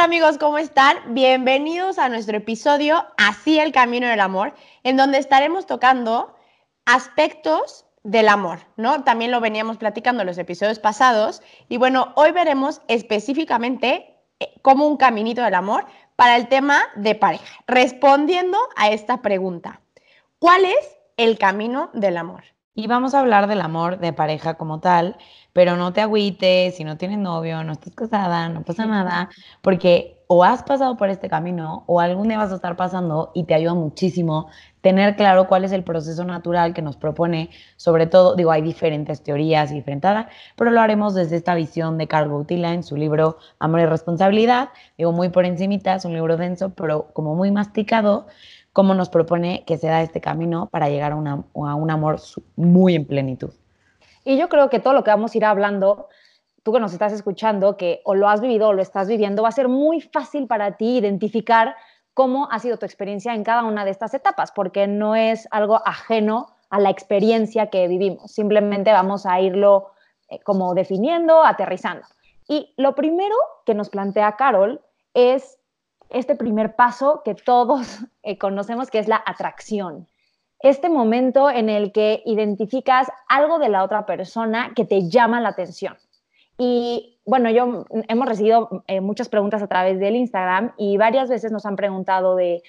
Hola, ¿qué tal amigos? ¿Cómo están? Bienvenidos a nuestro episodio Así el Camino del Amor, en donde estaremos tocando aspectos del amor, ¿no? También lo veníamos platicando en los episodios pasados y bueno, hoy veremos específicamente eh, como un caminito del amor para el tema de pareja, respondiendo a esta pregunta. ¿Cuál es el camino del amor? Y vamos a hablar del amor de pareja como tal, pero no te agüites, si no tienes novio, no estás casada, no pasa nada, porque o has pasado por este camino o algún día vas a estar pasando y te ayuda muchísimo tener claro cuál es el proceso natural que nos propone, sobre todo, digo, hay diferentes teorías y diferentes, pero lo haremos desde esta visión de Carl Gautila en su libro Amor y Responsabilidad, digo, muy por encimita, es un libro denso, pero como muy masticado, cómo nos propone que se da este camino para llegar a, a un amor muy en plenitud. Y yo creo que todo lo que vamos a ir hablando, tú que nos estás escuchando, que o lo has vivido o lo estás viviendo, va a ser muy fácil para ti identificar cómo ha sido tu experiencia en cada una de estas etapas, porque no es algo ajeno a la experiencia que vivimos. Simplemente vamos a irlo eh, como definiendo, aterrizando. Y lo primero que nos plantea Carol es este primer paso que todos eh, conocemos, que es la atracción este momento en el que identificas algo de la otra persona que te llama la atención. Y bueno, yo hemos recibido eh, muchas preguntas a través del Instagram y varias veces nos han preguntado de,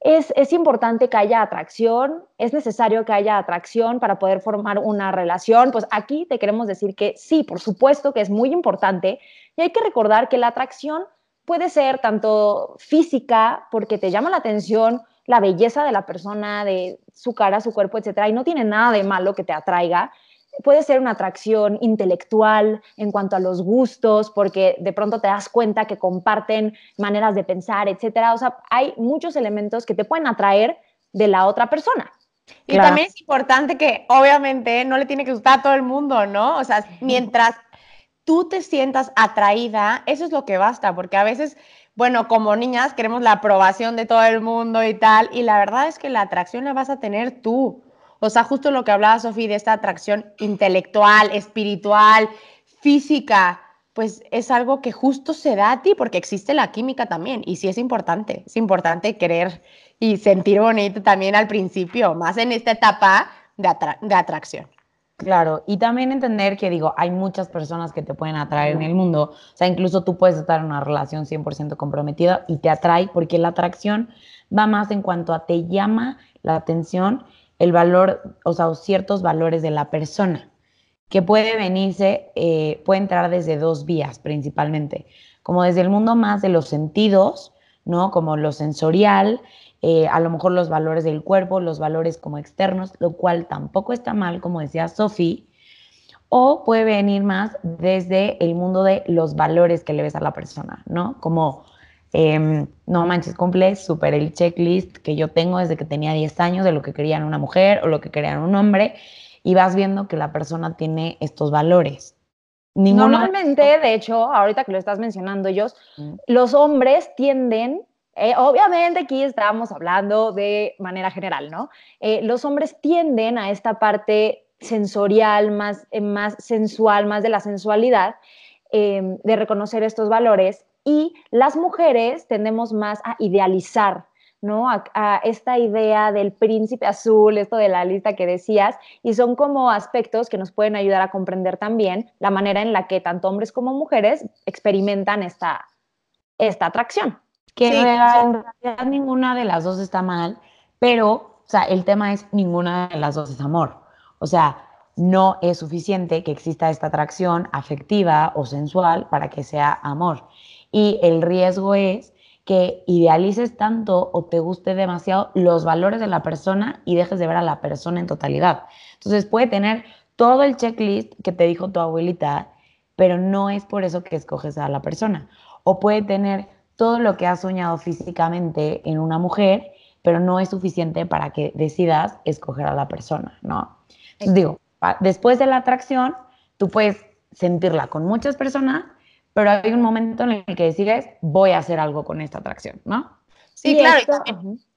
¿es, ¿es importante que haya atracción? ¿Es necesario que haya atracción para poder formar una relación? Pues aquí te queremos decir que sí, por supuesto que es muy importante y hay que recordar que la atracción puede ser tanto física, porque te llama la atención, la belleza de la persona, de su cara, su cuerpo, etcétera, y no tiene nada de malo que te atraiga. Puede ser una atracción intelectual en cuanto a los gustos, porque de pronto te das cuenta que comparten maneras de pensar, etcétera. O sea, hay muchos elementos que te pueden atraer de la otra persona. Y también es importante que, obviamente, no le tiene que gustar a todo el mundo, ¿no? O sea, mientras tú te sientas atraída, eso es lo que basta, porque a veces bueno, como niñas queremos la aprobación de todo el mundo y tal, y la verdad es que la atracción la vas a tener tú. O sea, justo lo que hablaba Sofía de esta atracción intelectual, espiritual, física, pues es algo que justo se da a ti porque existe la química también y sí es importante, es importante querer y sentir bonito también al principio, más en esta etapa de, de atracción. Claro, y también entender que digo, hay muchas personas que te pueden atraer en el mundo, o sea, incluso tú puedes estar en una relación 100% comprometida y te atrae porque la atracción va más en cuanto a te llama la atención el valor, o sea, ciertos valores de la persona, que puede venirse, eh, puede entrar desde dos vías principalmente, como desde el mundo más de los sentidos, ¿no? Como lo sensorial, eh, a lo mejor los valores del cuerpo, los valores como externos, lo cual tampoco está mal, como decía Sophie, o puede venir más desde el mundo de los valores que le ves a la persona, ¿no? Como, em, no manches, cumple súper el checklist que yo tengo desde que tenía 10 años de lo que querían una mujer o lo que querían un hombre, y vas viendo que la persona tiene estos valores. Normalmente, de hecho, ahorita que lo estás mencionando, ellos, mm. los hombres tienden eh, obviamente aquí estamos hablando de manera general, ¿no? Eh, los hombres tienden a esta parte sensorial, más, eh, más sensual, más de la sensualidad, em, de reconocer estos valores y las mujeres tendemos más a idealizar, ¿no? A, a, esta idea del príncipe azul, esto de la lista que decías, y son como aspectos que nos pueden ayudar a comprender también la manera en la que tanto hombres como mujeres experimentan esta, esta atracción. Que en realidad ninguna de las dos está mal, pero, o sea, el tema es ninguna de las dos es amor. O sea, no es suficiente que exista esta atracción afectiva o sensual para que sea amor. Y el riesgo es que idealices tanto o te guste demasiado los valores de la persona y dejes de ver a la persona en totalidad. Entonces puede tener todo el checklist que te dijo tu abuelita pero no es por eso que escoges a la persona. O puede tener todo lo que has soñado físicamente en una mujer, pero no es suficiente para que decidas escoger a la persona, ¿no? digo, después de la atracción, tú puedes sentirla con muchas personas, pero hay un momento en el que decides, voy a hacer algo con esta atracción, ¿no? Sí, claro.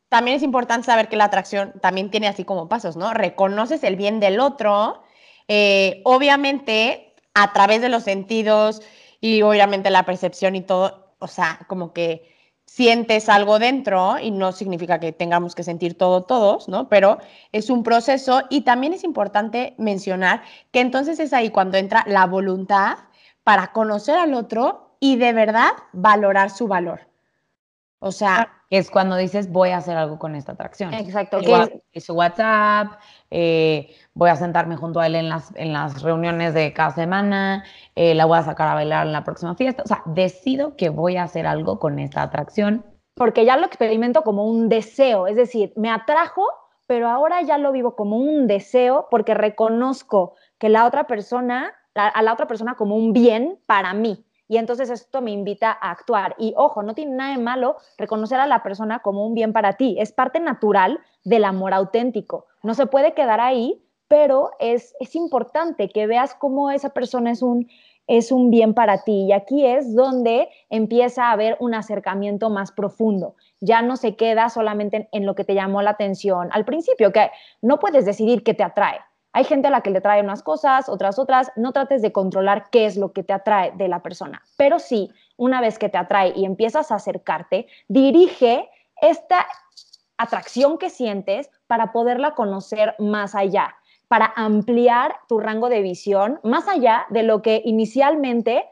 también, es importante saber que la atracción también tiene así como pasos, ¿no? Reconoces el bien del otro, eh, obviamente a través de los sentidos y obviamente la percepción y todo, o sea, como que sientes algo dentro y no significa que tengamos que sentir todo todos, ¿no? Pero es un proceso y también es importante mencionar que entonces es ahí cuando entra la voluntad para conocer al otro y de verdad valorar su valor. O sea, es cuando dices voy a hacer algo con esta atracción. Exacto. Es su WhatsApp, eh, voy a sentarme junto a él en las, en las reuniones de cada semana, eh, la voy a sacar a bailar en la próxima fiesta. O sea, decido que voy a hacer algo con esta atracción. Porque ya lo experimento como un deseo, es decir, me atrajo, pero ahora ya lo vivo como un deseo porque reconozco que la otra persona, a la otra persona como un bien para mí. Y entonces esto me invita a actuar. Y ojo, no tiene nada de malo reconocer a la persona como un bien para ti. Es parte natural del amor auténtico. No se puede quedar ahí, pero es, es importante que veas cómo esa persona es un, es un bien para ti. Y aquí es donde empieza a haber un acercamiento más profundo. Ya no se queda solamente en, lo que te llamó la atención al principio, que no puedes decidir qué te atrae. Hay gente a la que le trae unas cosas, otras otras. No trates de controlar qué es lo que te atrae de la persona. Pero sí, una vez que te atrae y empiezas a acercarte, dirige esta atracción que sientes para poderla conocer más allá, para ampliar tu rango de visión más allá de lo que inicialmente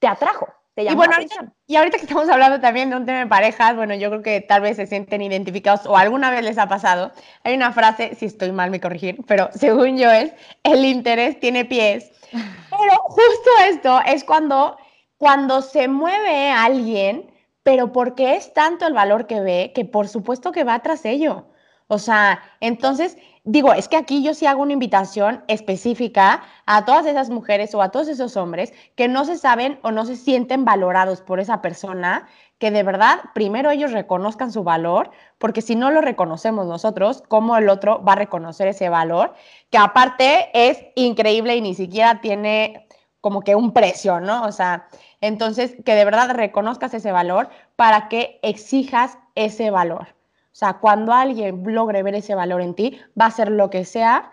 te atrajo. Te y bueno, ahorita, y ahorita que estamos hablando también de un tema de parejas, bueno, yo creo que tal vez se sienten identificados o alguna vez les ha pasado. Hay una frase, si estoy mal me corregir, pero según yo es, el interés tiene pies. Pero justo esto es cuando, cuando se mueve alguien pero porque es tanto el valor que ve que por supuesto que va tras ello. O sea, entonces, digo, es que aquí yo sí hago una invitación específica a todas esas mujeres o a todos esos hombres que no se saben o no se sienten valorados por esa persona, que de verdad primero ellos reconozcan su valor, porque si no lo reconocemos nosotros, ¿cómo el otro va a reconocer ese valor? Que aparte es increíble y ni siquiera tiene como que un precio, ¿no? O sea, entonces que de verdad reconozcas ese valor para que exijas ese valor. O sea, cuando alguien logre ver ese valor en ti, va a hacer lo que sea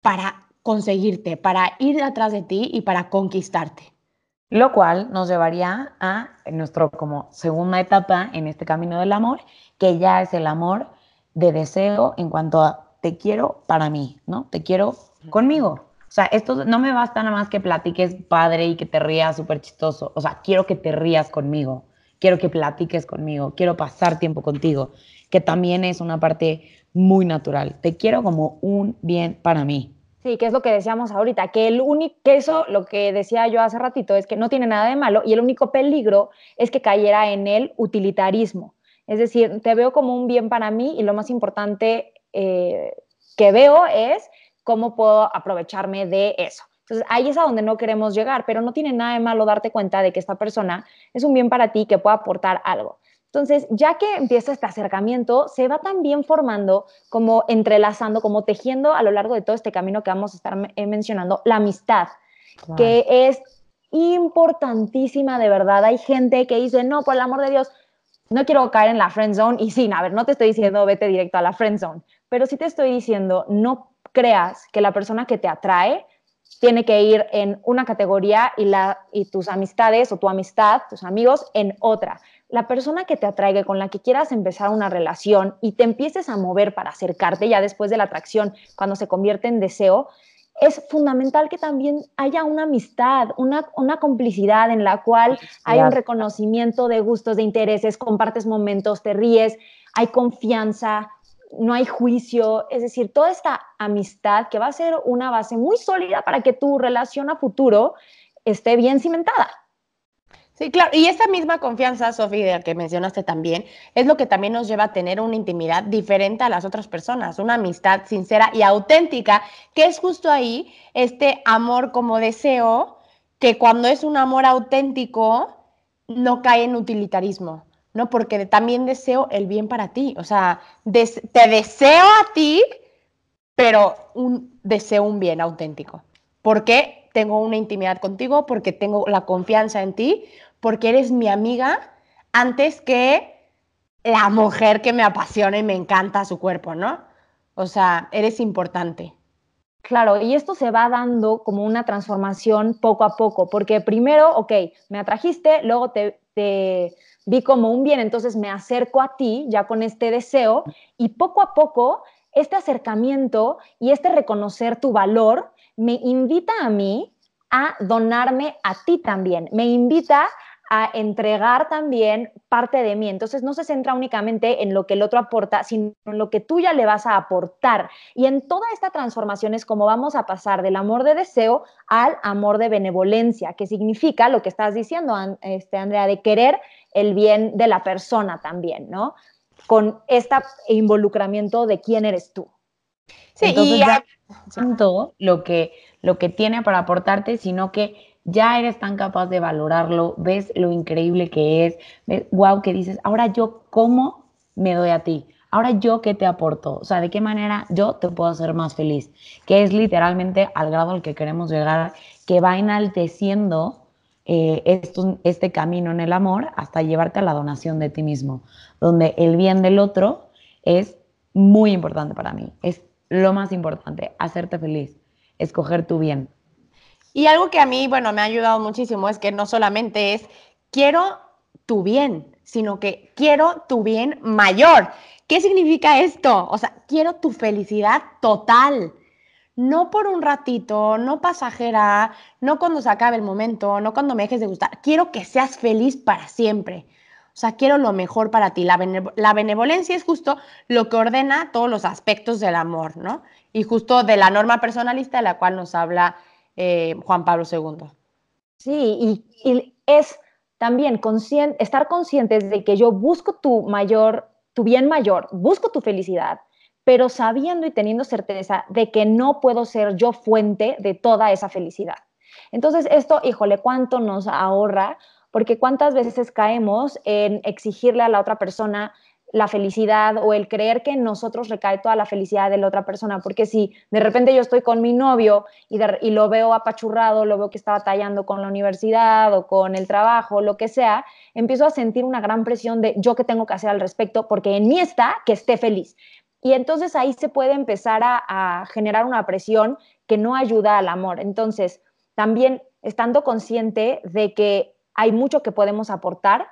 para conseguirte, para ir atrás de ti y para conquistarte. Lo cual nos llevaría a nuestro como segunda etapa en este camino del amor, que ya es el amor de deseo en cuanto a te quiero para mí, ¿no? Te quiero conmigo. O sea, esto no me basta nada más que platiques padre y que te rías súper chistoso. O sea, quiero que te rías conmigo, quiero que platiques conmigo, quiero pasar tiempo contigo, que también es una parte muy natural. Te quiero como un bien para mí. Sí, que es lo que decíamos ahorita, que el único, que eso, lo que decía yo hace ratito, es que no tiene nada de malo y el único peligro es que cayera en el utilitarismo. Es decir, te veo como un bien para mí y lo más importante eh, que veo es cómo puedo aprovecharme de eso. Entonces, ahí es a donde no queremos llegar, pero no tiene nada de malo darte cuenta de que esta persona es un bien para ti que pueda aportar algo. Entonces, ya que empieza este acercamiento, se va también formando, como entrelazando, como tejiendo a lo largo de todo este camino que vamos a estar eh, mencionando, la amistad, que es importantísima de verdad. Hay gente que dice, no, por el amor de Dios, no quiero caer en la friend zone. Y sí, a ver, no te estoy diciendo vete directo a la friend zone, pero sí te estoy diciendo, no creas que la persona que te atrae tiene que ir en una categoría y, la, y tus amistades o tu amistad, tus amigos, en otra. La persona que te atraiga, con la que quieras empezar una relación y te empieces a mover para acercarte ya después de la atracción, cuando se convierte en deseo, es fundamental que también haya una amistad, una, una complicidad en la cual hay un reconocimiento de gustos, de intereses, compartes momentos, te ríes, hay confianza, no hay juicio, es decir, toda esta amistad que va a ser una base muy sólida para que tu relación a futuro esté bien cimentada. Sí, claro, y esa misma confianza, Sofía, que mencionaste también, es lo que también nos lleva a tener una intimidad diferente a las otras personas, una amistad sincera y auténtica, que es justo ahí este amor como deseo que cuando es un amor auténtico, no cae en utilitarismo, ¿no? Porque también deseo el bien para ti, o sea, te deseo a ti, pero un, deseo un bien auténtico. Porque tengo una intimidad contigo, porque tengo la confianza en ti, porque eres mi amiga antes que la mujer que me apasiona y me encanta su cuerpo, ¿no? O sea, eres importante. Claro, y esto se va dando como una transformación poco a poco, porque primero, ok, me atrajiste, luego te vi como un bien, entonces me acerco a ti ya con este deseo y poco a poco este acercamiento y este reconocer tu valor me invita a mí a donarme a ti también, me invita a entregar también parte de mí. Entonces no se centra únicamente en lo que el otro aporta, sino en lo que tú ya le vas a aportar. Y en toda esta transformación es como vamos a pasar del amor de deseo al amor de benevolencia, que significa lo que estás diciendo, este, Andrea, de querer el bien de la persona también, ¿no? Con este involucramiento de quién eres tú. Sí, Entonces, y ya lo que, lo que tiene para aportarte, sino que ya eres tan capaz de valorarlo, ves lo increíble que es, ves, wow, que dices, ahora yo, ¿cómo me doy a ti? Ahora yo, ¿qué te aporto? O sea, ¿de qué manera yo te puedo hacer más feliz? Que es literalmente al grado al que queremos llegar, que va enalteciendo eh, este camino en el amor hasta llevarte a la donación de ti mismo, donde el bien del otro es muy importante para mí, es lo más importante, hacerte feliz, escoger tu bien. Y algo que a mí, bueno, me ha ayudado muchísimo es que no solamente es quiero tu bien, sino que quiero tu bien mayor. ¿Qué significa esto? O sea, quiero tu felicidad total. No por un ratito, no pasajera, no cuando se acabe el momento, no cuando me dejes de gustar. Quiero que seas feliz para siempre. O sea, quiero lo mejor para ti. La, la benevolencia es justo lo que ordena todos los aspectos del amor, ¿no? Y justo de la norma personalista de la cual nos habla eh, Juan Pablo II. Sí, y, es también estar conscientes de que yo busco tu mayor, tu bien mayor, busco tu felicidad, pero sabiendo y teniendo certeza de que no puedo ser yo fuente de toda esa felicidad. Entonces, esto, híjole, ¿cuánto nos ahorra? Porque cuántas veces caemos en exigirle a la otra persona la felicidad o el creer que en nosotros recae toda la felicidad de la otra persona, porque si de repente yo estoy con mi novio y, y, lo veo apachurrado, lo veo que está batallando con la universidad o con el trabajo, lo que sea, empiezo a sentir una gran presión de yo qué tengo que hacer al respecto, porque en mí está que esté feliz. Y entonces ahí se puede empezar a generar una presión que no ayuda al amor. Entonces, también estando consciente de que hay mucho que podemos aportar,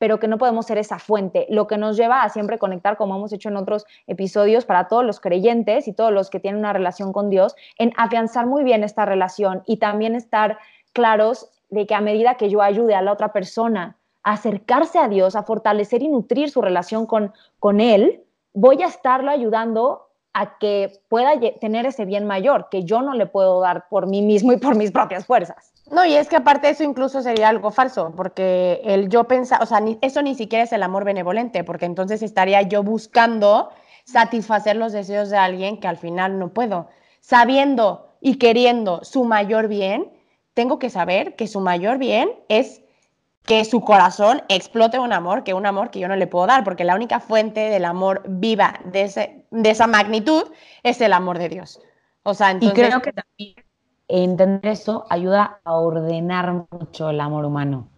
pero que no podemos ser esa fuente, lo que nos lleva a siempre conectar, como hemos hecho en otros episodios, para todos los creyentes y todos los que tienen una relación con Dios, en afianzar muy bien esta relación y también estar claros de que a medida que yo ayude a la otra persona a acercarse a Dios, a fortalecer y nutrir su relación con, con Él, voy a estarlo ayudando a que pueda tener ese bien mayor que yo no le puedo dar por mí mismo y por mis propias fuerzas. No, y es que aparte eso incluso sería algo falso, porque el yo pensar, o sea, eso ni siquiera es el amor benevolente, porque entonces estaría yo buscando satisfacer los deseos de alguien que al final no puedo. Sabiendo y queriendo su mayor bien, tengo que saber que su mayor bien es que su corazón explote un amor, que un amor que yo no le puedo dar, porque la única fuente del amor viva de, ese, de esa magnitud es el amor de Dios. O sea, entonces... Y creo que también entender eso ayuda a ordenar mucho el amor humano.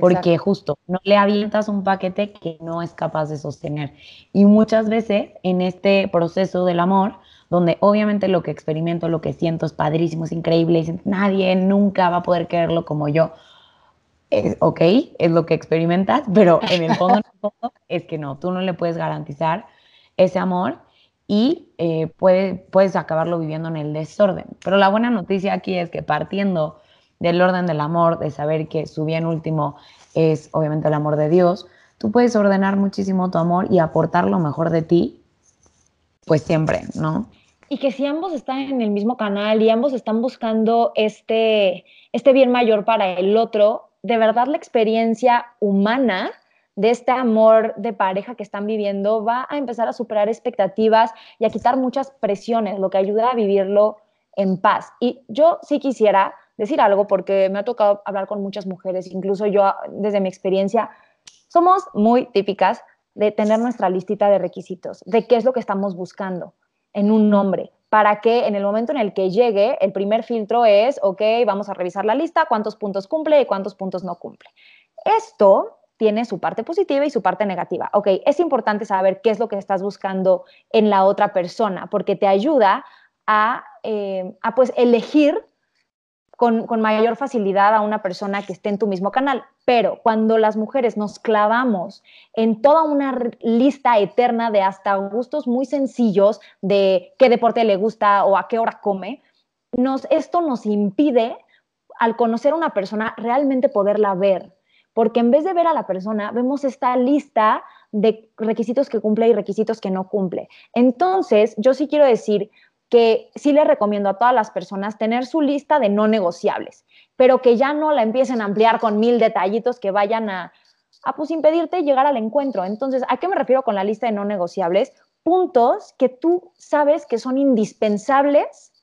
Porque justo no le avientas un paquete que no es capaz de sostener. Y muchas veces en este proceso del amor, donde obviamente lo que experimento, lo que siento es padrísimo, es increíble, y nadie nunca va a poder quererlo como yo. Es, ok, es lo que experimentas, pero en el fondo, en el fondo es que no, tú no le puedes garantizar ese amor y eh, puedes acabarlo viviendo en el desorden. Pero la buena noticia aquí es que partiendo del orden del amor, de saber que su bien último es obviamente el amor de Dios, tú puedes ordenar muchísimo tu amor y aportar lo mejor de ti, pues siempre, ¿no? Y que si ambos están en el mismo canal y ambos están buscando este, este bien mayor para el otro, de verdad la experiencia humana de este amor de pareja que están viviendo va a empezar a superar expectativas y a quitar muchas presiones, lo que ayuda a vivirlo en paz. Y yo sí quisiera decir algo porque me ha tocado hablar con muchas mujeres, incluso yo desde mi experiencia, somos muy típicas de tener nuestra listita de requisitos, de qué es lo que estamos buscando en un hombre, para que en el momento en el que llegue, el primer filtro es, ok, vamos a revisar la lista, cuántos puntos cumple y cuántos puntos no cumple. Esto tiene su parte positiva y su parte negativa. Ok, es importante saber qué es lo que estás buscando en la otra persona, porque te ayuda a, eh, a pues elegir con, mayor facilidad a una persona que esté en tu mismo canal. Pero cuando las mujeres nos clavamos en toda una lista eterna de hasta gustos muy sencillos de qué deporte le gusta o a qué hora come, nos, esto nos impide, al conocer a una persona, realmente poderla ver. Porque en vez de ver a la persona, vemos esta lista de requisitos que cumple y requisitos que no cumple. Entonces, yo sí quiero decir que sí le recomiendo a todas las personas tener su lista de no negociables, pero que ya no la empiecen a ampliar con mil detallitos que vayan a, a pues impedirte llegar al encuentro. Entonces, ¿a qué me refiero con la lista de no negociables? Puntos que tú sabes que son indispensables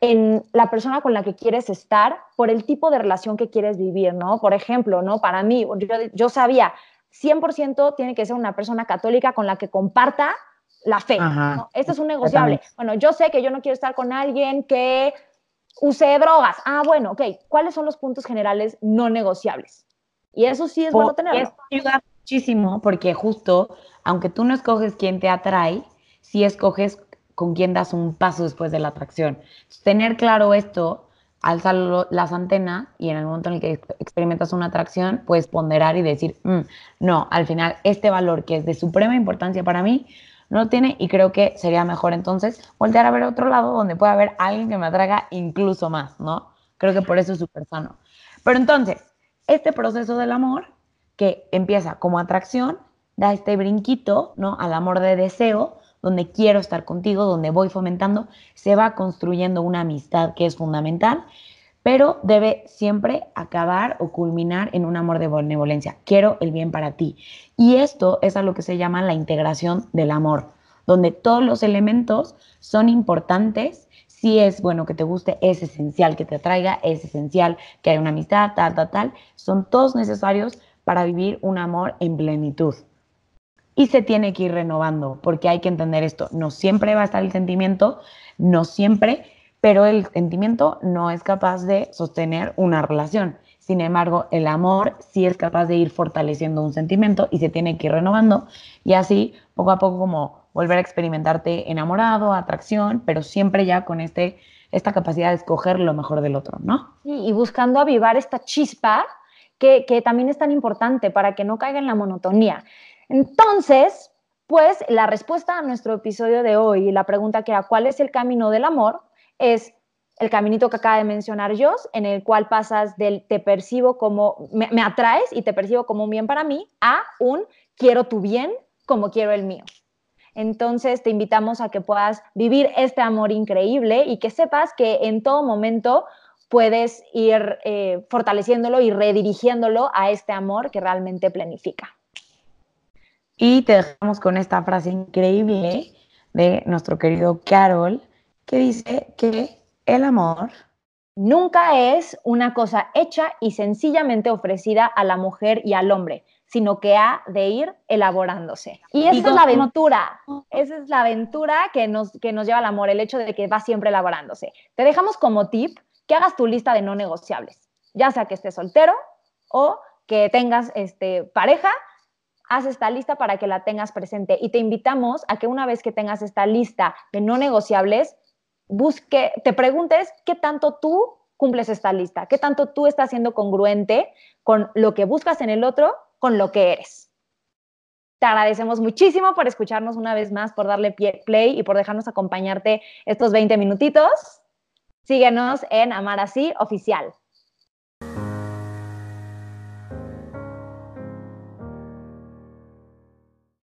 en la persona con la que quieres estar por el tipo de relación que quieres vivir, ¿no? Por ejemplo, ¿no? Para mí, yo, yo sabía, 100% tiene que ser una persona católica con la que comparta la fe. ¿no? Esto es un negociable. Bueno, yo sé que yo no quiero estar con alguien que use drogas. Ah, bueno, ok. ¿Cuáles son los puntos generales no negociables? Y eso sí es bueno tenerlo. Eso ayuda muchísimo porque justo, aunque tú no escoges quién te atrae, sí escoges con quién das un paso después de la atracción. Tener claro esto alza las antenas y en el momento en el que experimentas una atracción, puedes ponderar y decir, mm, no, al final este valor que es de suprema importancia para mí, no lo tiene y creo que sería mejor entonces voltear a ver otro lado donde pueda haber alguien que me atraiga incluso más, ¿no? Creo que por eso es súper sano. Pero entonces, este proceso del amor que empieza como atracción, da este brinquito, ¿no? Al amor de deseo, donde quiero estar contigo, donde voy fomentando, se va construyendo una amistad que es fundamental pero debe siempre acabar o culminar en un amor de benevolencia. Quiero el bien para ti. Y esto es a lo que se llama la integración del amor, donde todos los elementos son importantes. Si es bueno que te guste, es esencial que te atraiga, es esencial que haya una amistad, tal, tal, tal. Son todos necesarios para vivir un amor en plenitud. Y se tiene que ir renovando, porque hay que entender esto. No siempre va a estar el sentimiento, no siempre, pero el sentimiento no es capaz de sostener una relación. Sin embargo, el amor sí es capaz de ir fortaleciendo un sentimiento y se tiene que ir renovando y así poco a poco como volver a experimentarte enamorado, atracción, pero siempre ya con este, esta capacidad de escoger lo mejor del otro, ¿no? y buscando avivar esta chispa que, que también es tan importante para que no caiga en la monotonía. Entonces, pues la respuesta a nuestro episodio de hoy, la pregunta que era, ¿cuál es el camino del amor? Es el caminito que acaba de mencionar yo, en el cual pasas del te percibo como, me, atraes y te percibo como un bien para mí, a un quiero tu bien como quiero el mío. Entonces te invitamos a que puedas vivir este amor increíble y que sepas que en todo momento puedes ir eh, fortaleciéndolo y redirigiéndolo a este amor que realmente planifica. Y te dejamos con esta frase increíble de nuestro querido Carol, que dice que el amor nunca es una cosa hecha y sencillamente ofrecida a la mujer y al hombre, sino que ha de ir elaborándose. Y esa es la aventura, esa es la aventura que nos, que nos lleva al amor, el hecho de que va siempre elaborándose. Te dejamos como tip que hagas tu lista de no negociables, ya sea que estés soltero o que tengas este, pareja, haz esta lista para que la tengas presente y te invitamos a que una vez que tengas esta lista de no negociables, busque, te preguntes qué tanto tú cumples esta lista, qué tanto tú estás siendo congruente con lo que buscas en el otro, con lo que eres. Te agradecemos muchísimo por escucharnos una vez más, por darle play y por dejarnos acompañarte estos 20 minutitos. Síguenos en Amar Así Oficial.